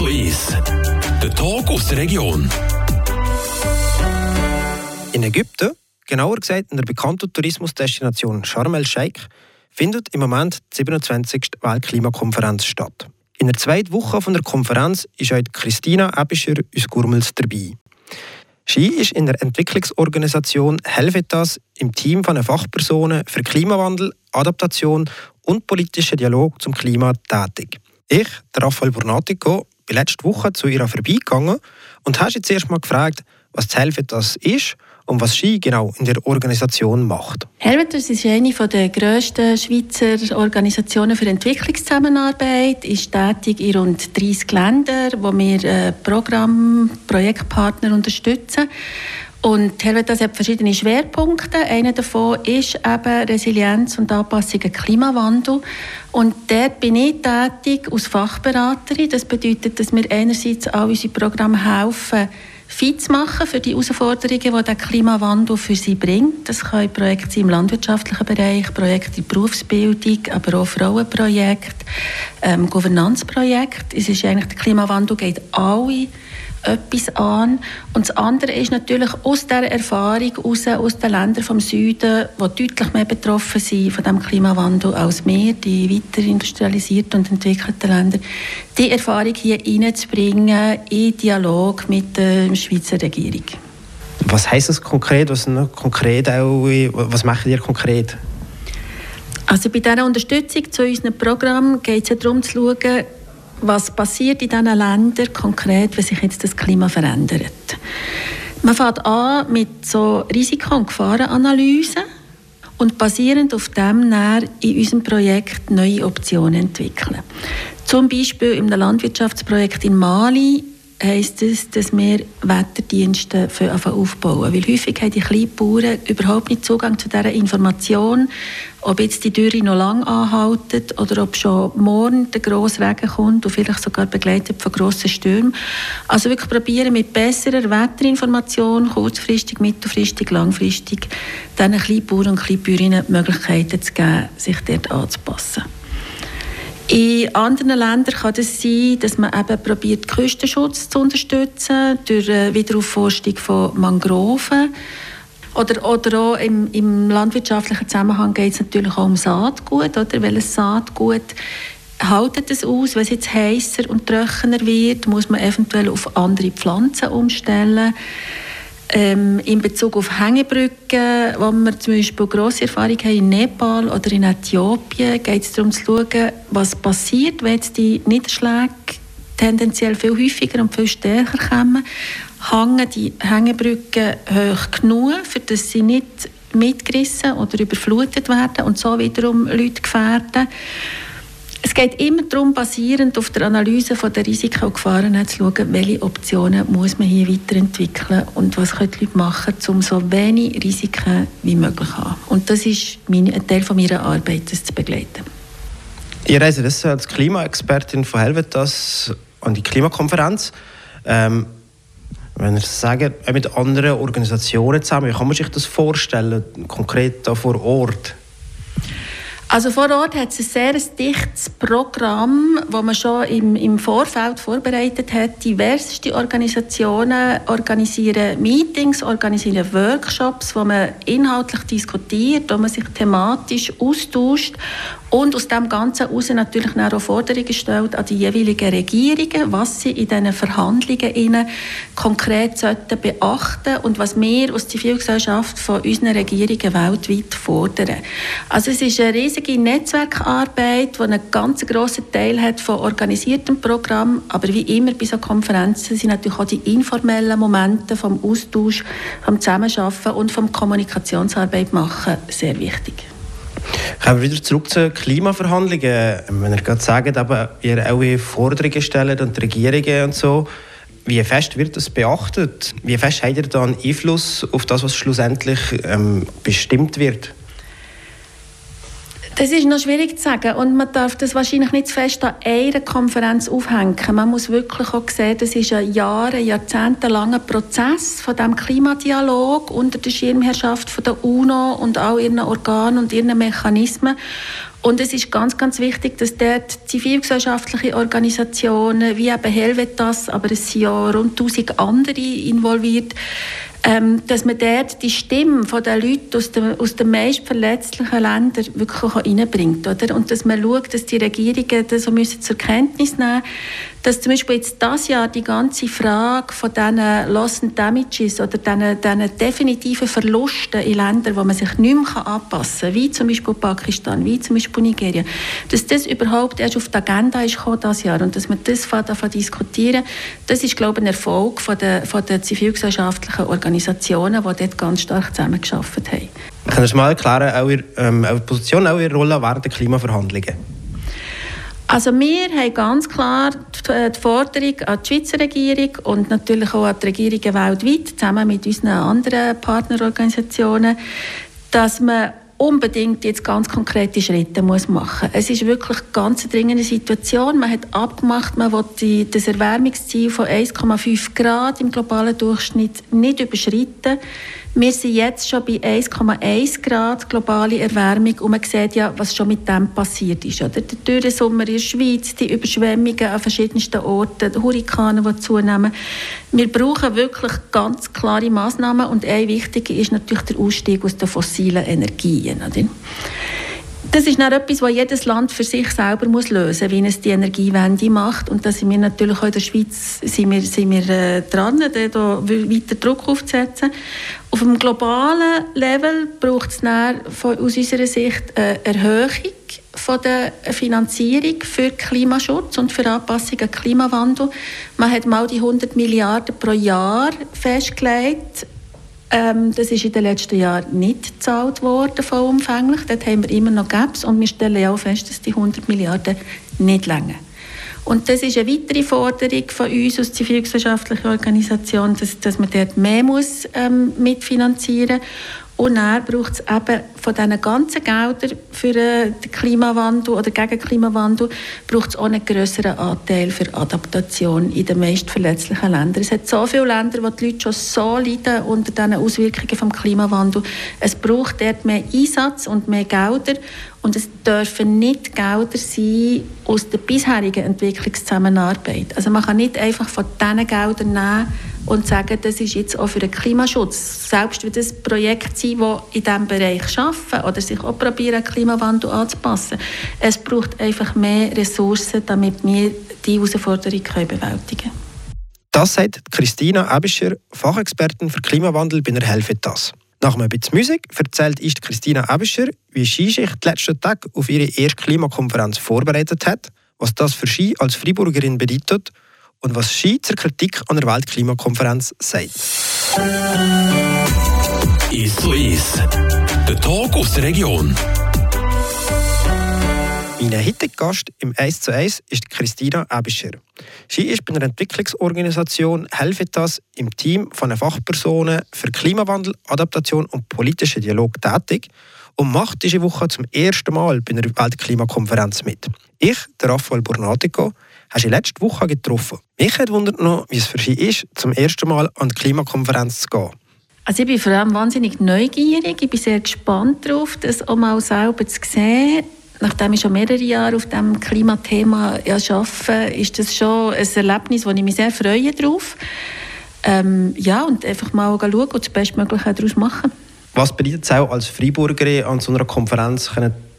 Radio 1. Der Talk aus der Region. In Ägypten, genauer gesagt in der bekannten Tourismusdestination Sharm el-Sheikh, findet im Moment die 27. Weltklimakonferenz statt. In der zweiten Woche von der Konferenz ist heute Christina Ebischer aus Gurmels dabei. Sie ist in der Entwicklungsorganisation Helvetas im Team von Fachpersonen für Klimawandel, Adaptation und politischen Dialog zum Klima tätig. Ich, Raphael Bornatico, letzte Woche zu ihr vorbeigegangen und habe sie zuerst mal gefragt, was das Helvetas ist und was sie genau in der Organisation macht. Helvetas ist eine der grössten Schweizer Organisationen für Entwicklungszusammenarbeit, ist tätig in rund 30 Ländern, wo wir äh, Programm, Projektpartner unterstützen. Und Helvetas hat verschiedene Schwerpunkte. Einer davon ist eben Resilienz und Anpassung an Klimawandel. Und dort bin ich tätig als Fachberaterin. Das bedeutet, dass wir einerseits all unsere Programme helfen, fit zu machen für die Herausforderungen, die der Klimawandel für sie bringt. Das können Projekte im landwirtschaftlichen Bereich, Projekte in Berufsbildung, aber auch Frauenprojekte, ähm, Governanzprojekte. Es ist eigentlich, der Klimawandel geht alle etwas an. Und das andere ist natürlich aus der Erfahrung raus, aus den Ländern vom Süden, die deutlich mehr betroffen sind von dem Klimawandel als wir, die weiter industrialisierten und entwickelten Länder, die Erfahrung hier reinzubringen in Dialog mit der Schweizer Regierung. Was heißt das konkret? Was, konkret auch, was macht ihr konkret? Also bei dieser Unterstützung zu unserem Programm geht es ja darum zu schauen, was passiert in diesen Ländern konkret, wenn sich jetzt das Klima verändert. Man fängt an mit so Risiko- und Gefahrenanalysen und basierend auf dem in unserem Projekt neue Optionen entwickeln. Zum Beispiel im Landwirtschaftsprojekt in Mali heisst es, dass wir Wetterdienste aufbauen. Weil häufig haben die Kleinbauern überhaupt nicht Zugang zu dieser Information, ob jetzt die Dürre noch lang anhaltet oder ob schon morgen der grosse Regen kommt und vielleicht sogar begleitet von grossen Stürmen. Also wirklich probieren mit besserer Wetterinformation, kurzfristig, mittelfristig, langfristig, diesen Kleinbauern und Kleinbäuerinnen Möglichkeiten zu geben, sich dort anzupassen. In anderen Ländern kann es sein, dass man eben probiert, Küstenschutz zu unterstützen durch Wiederaufforstung von Mangroven. Oder, oder auch im, im landwirtschaftlichen Zusammenhang geht es natürlich auch um Saatgut. Oder? Welches Saatgut haltet es aus? Wenn es jetzt heißer und trockener wird, muss man eventuell auf andere Pflanzen umstellen. Ähm, in Bezug auf Hängebrücken, wo wir zum Beispiel grosse Erfahrung haben in Nepal oder in Äthiopien, geht es darum zu schauen, was passiert, wenn jetzt die Niederschläge tendenziell viel häufiger und viel stärker kommen. Hängen die Hängebrücken hoch genug, für dass sie nicht mitgerissen oder überflutet werden und so wiederum Leute gefährden. Es geht immer darum, basierend auf der Analyse der Risiken und Gefahren zu schauen, welche Optionen muss man hier weiterentwickeln und was können die Leute machen, um so wenig Risiken wie möglich zu haben. Und das ist mein, ein Teil von meiner Arbeit, das zu begleiten. Ihr reist das als Klimaexpertin von Helvetas an die Klimakonferenz. Ähm, wenn ihr sagt, mit anderen Organisationen zusammen, wie kann man sich das vorstellen, konkret da vor Ort? Also vor Ort hat es ein sehr dichtes Programm, das man schon im, im Vorfeld vorbereitet hat. Diverseste Organisationen organisieren Meetings, organisieren Workshops, wo man inhaltlich diskutiert, wo man sich thematisch austauscht und aus dem Ganzen heraus natürlich auch Forderungen stellt an die jeweiligen Regierungen, was sie in diesen Verhandlungen konkret sollten beachten und was wir aus der Zivilgesellschaft von unseren Regierungen weltweit fordern. Also es ist eine riesige Netzwerkarbeit, die einen ganz grossen Teil hat von organisiertem Programm, aber wie immer bei so Konferenzen sind natürlich auch die informellen Momente vom Austausch, vom Zusammenarbeiten und vom Kommunikationsarbeit machen sehr wichtig. Kommen wir wieder zurück zu Klimaverhandlungen. Wenn ihr gerade sagt, aber ihr auch Forderungen stellt und die Regierungen und so, wie fest wird das beachtet? Wie fest habt ihr da einen Einfluss auf das, was schlussendlich ähm, bestimmt wird? Das ist noch schwierig zu sagen und man darf das wahrscheinlich nicht zu fest an einer Konferenz aufhängen. Man muss wirklich auch sehen, das ist ein Jahre, jahrzehntelanger Prozess von dem Klimadialog unter der Schirmherrschaft von der UNO und all ihren Organen und ihren Mechanismen. Und es ist ganz, ganz wichtig, dass dort zivilgesellschaftliche Organisationen wie eben Helvetas, aber es sind ja rund 1000 andere involviert, ähm, dass man dort die Stimme der Leute aus den, aus den meist verletzlichen Ländern wirklich reinbringt. Oder? Und dass man schaut, dass die Regierungen das so müssen zur Kenntnis nehmen dass zum Beispiel jetzt das Jahr die ganze Frage von diesen Loss and Damages oder diesen, diesen definitiven Verlusten in Ländern, wo man sich nicht mehr anpassen kann, wie zum Beispiel Pakistan, wie zum Beispiel Nigeria, dass das überhaupt erst auf die Agenda ist gekommen dieses Jahr und dass man das davon diskutieren, das ist, glaube ich, ein Erfolg von der, von der zivilgesellschaftlichen Organisationen, die dort ganz stark zusammengearbeitet haben. Können Sie mal erklären, eure, ähm, eure Position, eure Rolle während der Klimaverhandlungen? Also wir haben ganz klar die Forderung an die Schweizer Regierung und natürlich auch an die Regierungen weltweit, zusammen mit unseren anderen Partnerorganisationen, dass man unbedingt jetzt ganz konkrete Schritte muss machen Es ist wirklich eine ganz dringende Situation. Man hat abgemacht, man will die, das Erwärmungsziel von 1,5 Grad im globalen Durchschnitt nicht überschreiten. Wir sind jetzt schon bei 1,1 Grad globale Erwärmung und man sieht ja, was schon mit dem passiert ist. Oder? Der Dürresommer in der Schweiz, die Überschwemmungen an verschiedensten Orten, die Hurrikane, die zunehmen. Wir brauchen wirklich ganz klare Massnahmen und ein wichtiger ist natürlich der Ausstieg aus den fossilen Energien. Oder? Das ist dann etwas, was jedes Land für sich selber muss lösen muss, wie es die Energiewende macht. Und da sind wir natürlich auch in der Schweiz sind wir, sind wir äh, dran, da weiter Druck aufzusetzen. Auf dem globalen Level braucht es aus unserer Sicht eine Erhöhung von der Finanzierung für Klimaschutz und für Anpassung an Klimawandel. Man hat mal die 100 Milliarden pro Jahr festgelegt ähm, das ist in den letzten Jahren nicht gezahlt worden, vollumfänglich. Dort haben wir immer noch Gaps und wir stellen auch fest, dass die 100 Milliarden nicht länger. Und das ist eine weitere Forderung von uns als zivilgesellschaftlicher Organisation, dass, dass man dort mehr muss, ähm, mitfinanzieren muss. Und dann braucht es eben von diesen ganzen Geldern für äh, den Klimawandel oder gegen den Klimawandel braucht es auch einen größeren Anteil für Adaptation in den meist verletzlichen Ländern. Es hat so viele Länder, wo die Leute schon so leiden unter diesen Auswirkungen des Klimawandels. Es braucht dort mehr Einsatz und mehr Gelder. Und es dürfen nicht Gelder sein aus der bisherigen Entwicklungszusammenarbeit. Also man kann nicht einfach von diesen Geldern nehmen und sagen, das ist jetzt auch für den Klimaschutz. Selbst wenn das Projekt sein, die in diesem Bereich arbeiten oder sich auch probieren, Klimawandel anzupassen. Es braucht einfach mehr Ressourcen, damit wir diese Herausforderung bewältigen können. Das sagt Christina Ebischer, Fachexpertin für Klimawandel bei der Helvetas. Nach einem bisschen Musik erzählt ist Christina Ebischer, wie Ski sich die letzten Tage auf ihre erste Klimakonferenz vorbereitet hat, was das für Ski als Freiburgerin bedeutet und was Ski zur Kritik an der Weltklimakonferenz sagt. Ist so ist. Der Talk aus der Region. Mein heutiger Gast im 1 zu 1 ist Christina Ebischer. Sie ist bei einer Entwicklungsorganisation Helvetas im Team von Fachpersonen für Klimawandel, Adaptation und politischen Dialog tätig und macht diese Woche zum ersten Mal bei einer Weltklimakonferenz mit. Ich, der Raphael Burnatico, habe sie letzte Woche getroffen. Mich hat wundert noch, wie es für sie ist, zum ersten Mal an die Klimakonferenz zu gehen. Also ich bin vor allem wahnsinnig neugierig. Ich bin sehr gespannt darauf, das auch mal selber zu sehen. Nachdem ich schon mehrere Jahre auf diesem Klimathema ja, arbeite, ist das schon ein Erlebnis, wo ich mich sehr freue drauf. Ähm, ja, und einfach mal schauen und das Bestmögliche daraus machen. Was bedeutet es auch als Freiburgerin an so einer Konferenz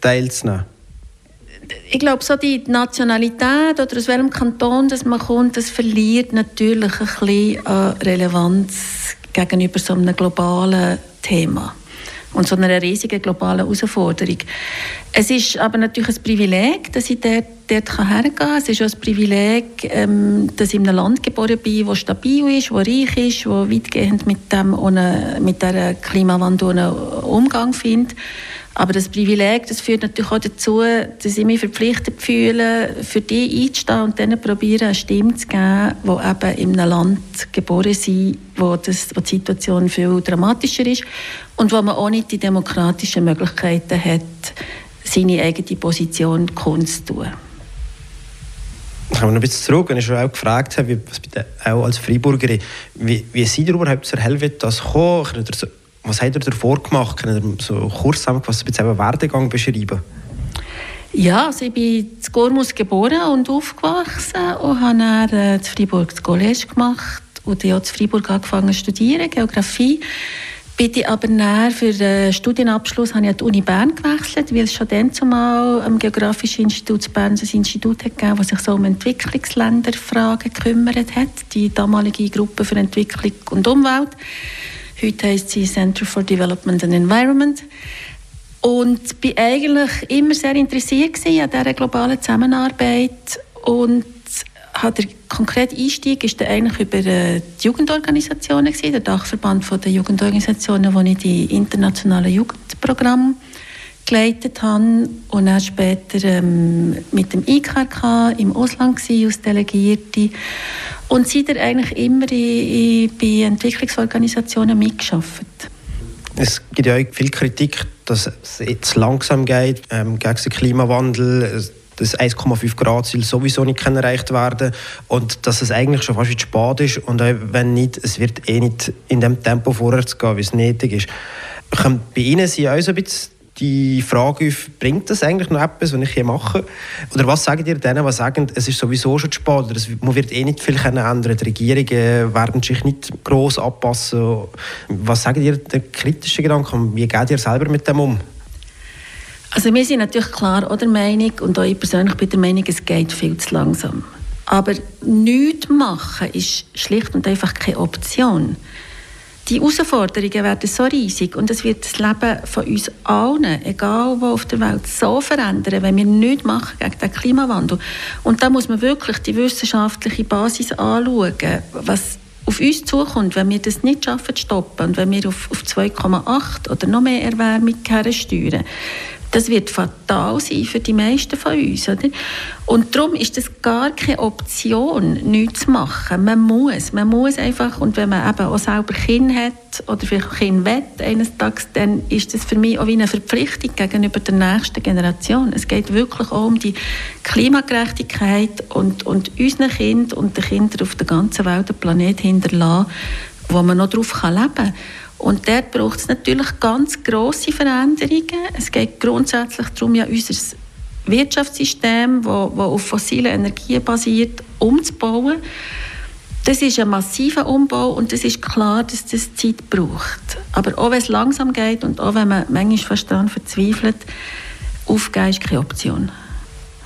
teilzunehmen? Ich glaube, so die Nationalität oder aus welchem Kanton das man kommt, das verliert natürlich ein bisschen an Relevanz gegenüber so einem globalen Thema und so einer riesigen globalen Herausforderung. Es ist aber natürlich ein Privileg, dass ich dort, dort hergehen kann. Es ist auch ein Privileg, ähm, dass ich in einem Land geboren bin, das stabil ist, das reich ist, das weitgehend mit, dem, ohne, mit dieser Klimawandel einen Umgang findet. Aber das Privileg, das führt natürlich auch dazu, dass ich mich verpflichtet fühle, für die einzustehen und denen probieren, eine Stimme zu geben, die eben in einem Land geboren sind, wo, das, wo die Situation viel dramatischer ist und wo man auch nicht die demokratischen Möglichkeiten hat, seine eigene Position kundzutun. Kommen wir noch ein bisschen zurück, wenn ich schon auch gefragt habe, was bitte auch als Freiburgerin, wie, wie seid ihr überhaupt zur Helvetas gekommen? Was habt ihr davor gemacht? Könnt ihr so kurz zusammengefasst ein bisschen Werdegang beschreiben? Ja, also ich bin in Gormus geboren und aufgewachsen und habe dann äh, in Freiburg das College gemacht und dann auch in Freiburg angefangen zu studieren, Geografie. Ich aber näher für den Studienabschluss habe ich an die Uni Bern gewechselt, weil es schon dann zumal am Geografischen Institut Bern ein Institut hat das sich so um Entwicklungsländerfragen gekümmert hat, die damalige Gruppe für Entwicklung und Umwelt. Heute heißt sie Center for Development and Environment. Und bin eigentlich immer sehr interessiert an dieser globalen Zusammenarbeit und der konkrete Einstieg ist eigentlich über äh, die Jugendorganisationen der Dachverband der Jugendorganisationen, wo ich die internationalen Jugendprogramme geleitet habe und dann später ähm, mit dem IKRK im Ausland gewesen, als Delegierte und seitdem eigentlich immer in, in, bei Entwicklungsorganisationen mitgearbeitet. Es gibt ja auch viel Kritik, dass es jetzt langsam geht ähm, gegen den Klimawandel, dass 1,5 Grad Ziel sowieso nicht erreicht werden und dass es eigentlich schon fast zu spät ist und wenn nicht, es wird eh nicht in dem Tempo vorwärts gehen, wie es nötig ist. Bei Ihnen sind auch so ein bisschen die Frage auf, bringt das eigentlich noch etwas, was ich hier mache? Oder was sagen ihr denen, die sagen, es ist sowieso schon zu spät oder es, man wird eh nicht viel ändern Die Regierungen werden sich nicht gross anpassen. Was sagen ihr den kritischen Gedanken? Wie geht ihr selber mit dem um? Also wir sind natürlich klar der Meinung, und auch ich persönlich bin der Meinung, es geht viel zu langsam. Aber nichts machen ist schlicht und einfach keine Option. Die Herausforderungen werden so riesig und es wird das Leben von uns allen, egal wo auf der Welt, so verändern, wenn wir nichts machen gegen den Klimawandel. Und da muss man wirklich die wissenschaftliche Basis anschauen, was auf uns zukommt, wenn wir das nicht schaffen zu stoppen und wenn wir auf, auf 2,8 oder noch mehr Erwärmung steuern. Das wird fatal sein für die meisten von uns. Oder? Und darum ist das gar keine Option, nichts zu machen. Man muss. Man muss einfach, und wenn man eben auch selber Kind hat oder vielleicht auch Kind will, eines Tages, dann ist das für mich auch wie eine Verpflichtung gegenüber der nächsten Generation. Es geht wirklich auch um die Klimagerechtigkeit und, und unseren Kindern und den Kindern auf der ganzen Welt einen Planet hinterlassen, wo man noch darauf leben kann. Und dort braucht es natürlich ganz grosse Veränderungen. Es geht grundsätzlich darum, ja, unser Wirtschaftssystem, das auf fossilen Energien basiert, umzubauen. Das ist ein massiver Umbau und es ist klar, dass das Zeit braucht. Aber auch wenn es langsam geht und auch wenn man manchmal fast daran verzweifelt, aufgeben ist keine Option.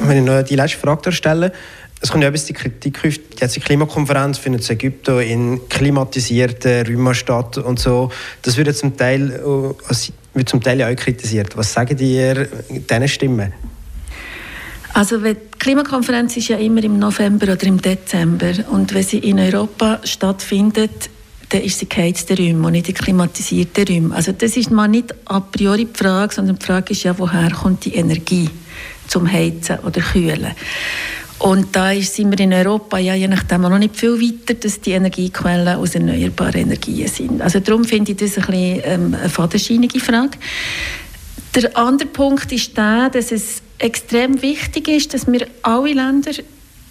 Wenn ich noch die letzte Frage stelle, es kommt ja bis die Kritik auf, die Klimakonferenz findet in Ägypten in klimatisierten Räumen statt und so. Das wird zum Teil, äh, wird zum Teil auch kritisiert. Was sagen ihr diesen Stimmen? Also die Klimakonferenz ist ja immer im November oder im Dezember und wenn sie in Europa stattfindet, dann ist sie geheizte Räume und nicht die klimatisierten Räume. Also das ist mal nicht a priori die Frage, sondern die Frage ist ja, woher kommt die Energie zum Heizen oder Kühlen. Und da sind wir in Europa ja je nachdem noch nicht viel weiter, dass die Energiequellen aus erneuerbaren Energien sind. Also darum finde ich das ein bisschen ähm, eine fadenscheinige Frage. Der andere Punkt ist der, dass es extrem wichtig ist, dass wir alle Länder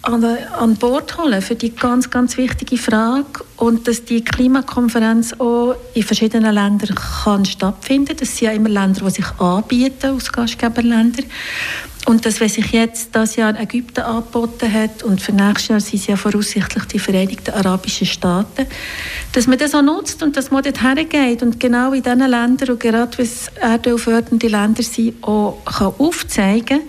an, an Bord holen für die ganz, ganz wichtige Frage und dass die Klimakonferenz auch in verschiedenen Ländern kann stattfinden. Das sind ja immer Länder, die sich anbieten aus Gastgeberländern. Und dass, wenn sich jetzt das Jahr Ägypten angeboten hat und für nächstes Jahr sind es ja voraussichtlich die Vereinigten Arabischen Staaten, dass man das auch nutzt und dass man dort hergeht und genau in diesen Ländern und gerade wenn es erdölfördernde Länder sind, auch kann aufzeigen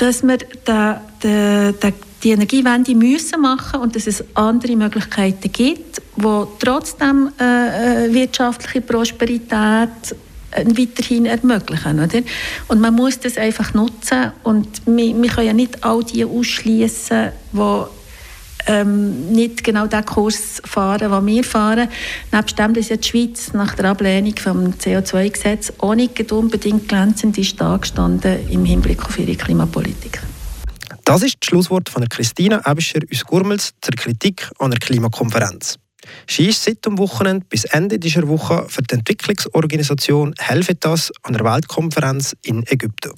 dass wir da, da, da, die Energiewende müssen machen und dass es andere Möglichkeiten gibt, wo trotzdem äh, äh wirtschaftliche Prosperität äh, weiterhin ermöglichen. Oder? Und man muss das einfach nutzen und wir, wir können ja nicht all die ausschließen, die ähm, nicht genau den Kurs fahren, den wir fahren. Nebst dem, dass ja die Schweiz nach der Ablehnung vom CO2-Gesetz auch nicht unbedingt glänzend ist gestanden im Hinblick auf ihre Klimapolitik. Das ist das Schlusswort von Christina Ebischer aus Gurmels zur Kritik an der Klimakonferenz. Sie ist seit dem Wochenende bis Ende dieser Woche für die Entwicklungsorganisation Helvetas an der Weltkonferenz in Ägypten.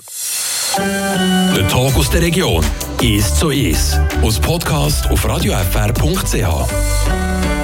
Der Tag aus der Region ist so ist. Aus Podcast auf radiofr.ch.